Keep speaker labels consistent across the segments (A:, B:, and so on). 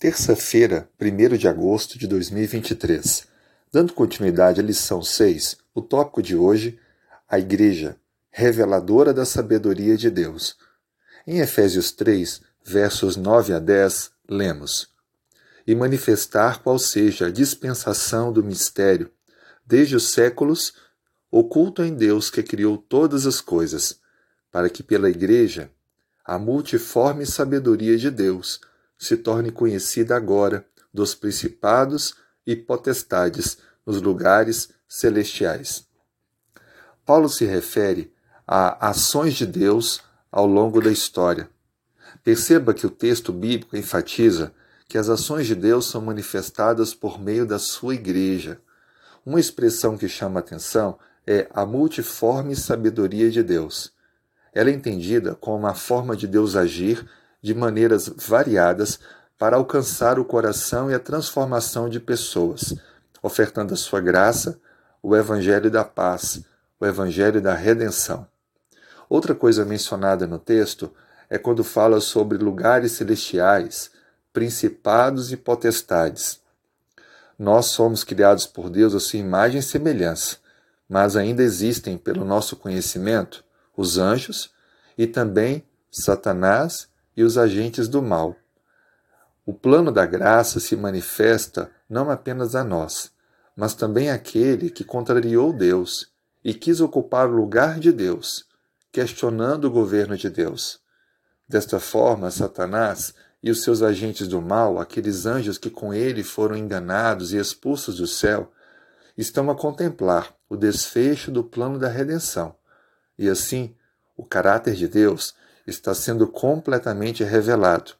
A: Terça-feira, 1 de agosto de 2023. Dando continuidade à lição 6, o tópico de hoje, a Igreja, reveladora da sabedoria de Deus. Em Efésios 3, versos 9 a 10, lemos: E manifestar qual seja a dispensação do mistério, desde os séculos, oculto em Deus que criou todas as coisas, para que pela Igreja, a multiforme sabedoria de Deus, se torne conhecida agora dos principados e potestades nos lugares celestiais. Paulo se refere a ações de Deus ao longo da história. Perceba que o texto bíblico enfatiza que as ações de Deus são manifestadas por meio da sua igreja. Uma expressão que chama atenção é a multiforme sabedoria de Deus. Ela é entendida como uma forma de Deus agir de maneiras variadas para alcançar o coração e a transformação de pessoas, ofertando a sua graça, o evangelho da paz, o evangelho da redenção. Outra coisa mencionada no texto é quando fala sobre lugares celestiais, principados e potestades. Nós somos criados por Deus a sua imagem e semelhança, mas ainda existem, pelo nosso conhecimento, os anjos e também Satanás e os agentes do mal. O plano da graça se manifesta não apenas a nós, mas também àquele que contrariou Deus e quis ocupar o lugar de Deus, questionando o governo de Deus. Desta forma, Satanás e os seus agentes do mal, aqueles anjos que com ele foram enganados e expulsos do céu, estão a contemplar o desfecho do plano da redenção. E assim, o caráter de Deus está sendo completamente revelado,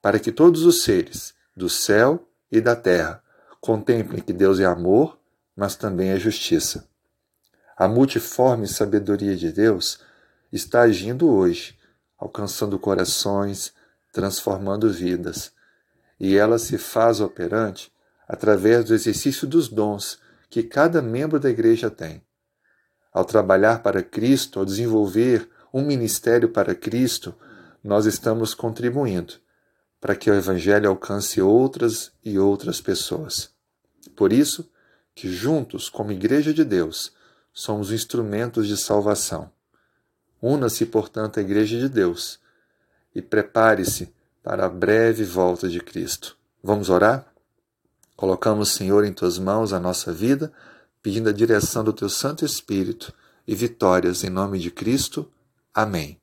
A: para que todos os seres, do céu e da terra, contemplem que Deus é amor, mas também é justiça. A multiforme sabedoria de Deus está agindo hoje, alcançando corações, transformando vidas, e ela se faz operante através do exercício dos dons que cada membro da igreja tem. Ao trabalhar para Cristo, ao desenvolver um ministério para Cristo, nós estamos contribuindo para que o Evangelho alcance outras e outras pessoas. Por isso, que juntos, como Igreja de Deus, somos instrumentos de salvação. Una-se, portanto, à Igreja de Deus e prepare-se para a breve volta de Cristo. Vamos orar? Colocamos, Senhor, em tuas mãos a nossa vida, pedindo a direção do teu Santo Espírito e vitórias em nome de Cristo. Amém.